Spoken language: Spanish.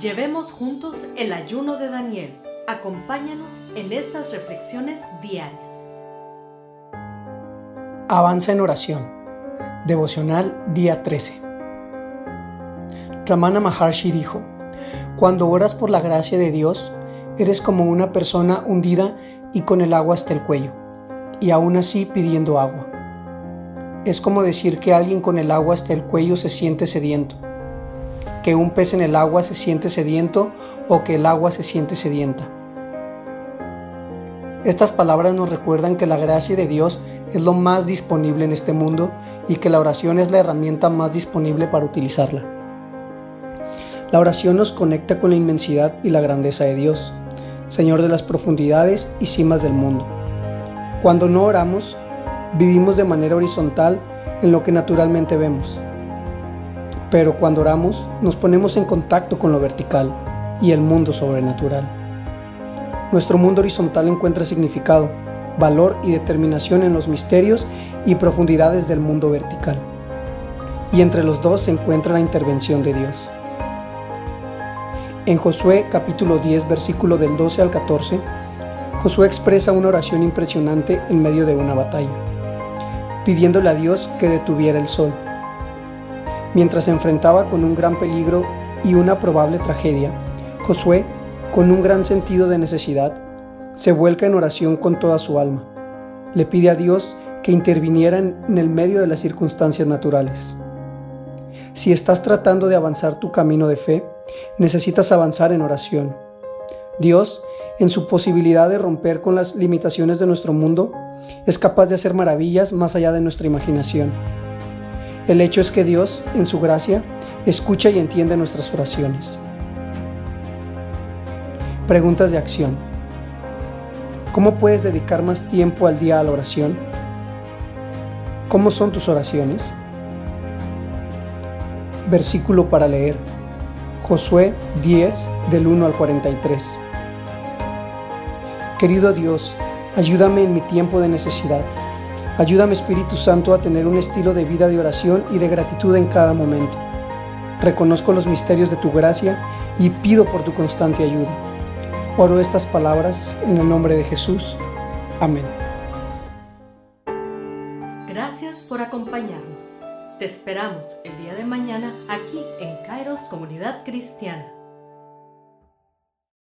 Llevemos juntos el ayuno de Daniel. Acompáñanos en estas reflexiones diarias. Avanza en oración. Devocional día 13. Ramana Maharshi dijo, Cuando oras por la gracia de Dios, eres como una persona hundida y con el agua hasta el cuello, y aún así pidiendo agua. Es como decir que alguien con el agua hasta el cuello se siente sediento que un pez en el agua se siente sediento o que el agua se siente sedienta. Estas palabras nos recuerdan que la gracia de Dios es lo más disponible en este mundo y que la oración es la herramienta más disponible para utilizarla. La oración nos conecta con la inmensidad y la grandeza de Dios, Señor de las profundidades y cimas del mundo. Cuando no oramos, vivimos de manera horizontal en lo que naturalmente vemos pero cuando oramos nos ponemos en contacto con lo vertical y el mundo sobrenatural. Nuestro mundo horizontal encuentra significado, valor y determinación en los misterios y profundidades del mundo vertical. Y entre los dos se encuentra la intervención de Dios. En Josué capítulo 10 versículo del 12 al 14, Josué expresa una oración impresionante en medio de una batalla, pidiéndole a Dios que detuviera el sol Mientras se enfrentaba con un gran peligro y una probable tragedia, Josué, con un gran sentido de necesidad, se vuelca en oración con toda su alma. Le pide a Dios que interviniera en el medio de las circunstancias naturales. Si estás tratando de avanzar tu camino de fe, necesitas avanzar en oración. Dios, en su posibilidad de romper con las limitaciones de nuestro mundo, es capaz de hacer maravillas más allá de nuestra imaginación. El hecho es que Dios, en su gracia, escucha y entiende nuestras oraciones. Preguntas de acción. ¿Cómo puedes dedicar más tiempo al día a la oración? ¿Cómo son tus oraciones? Versículo para leer. Josué 10 del 1 al 43. Querido Dios, ayúdame en mi tiempo de necesidad Ayúdame Espíritu Santo a tener un estilo de vida de oración y de gratitud en cada momento. Reconozco los misterios de tu gracia y pido por tu constante ayuda. Oro estas palabras en el nombre de Jesús. Amén. Gracias por acompañarnos. Te esperamos el día de mañana aquí en Kairos Comunidad Cristiana.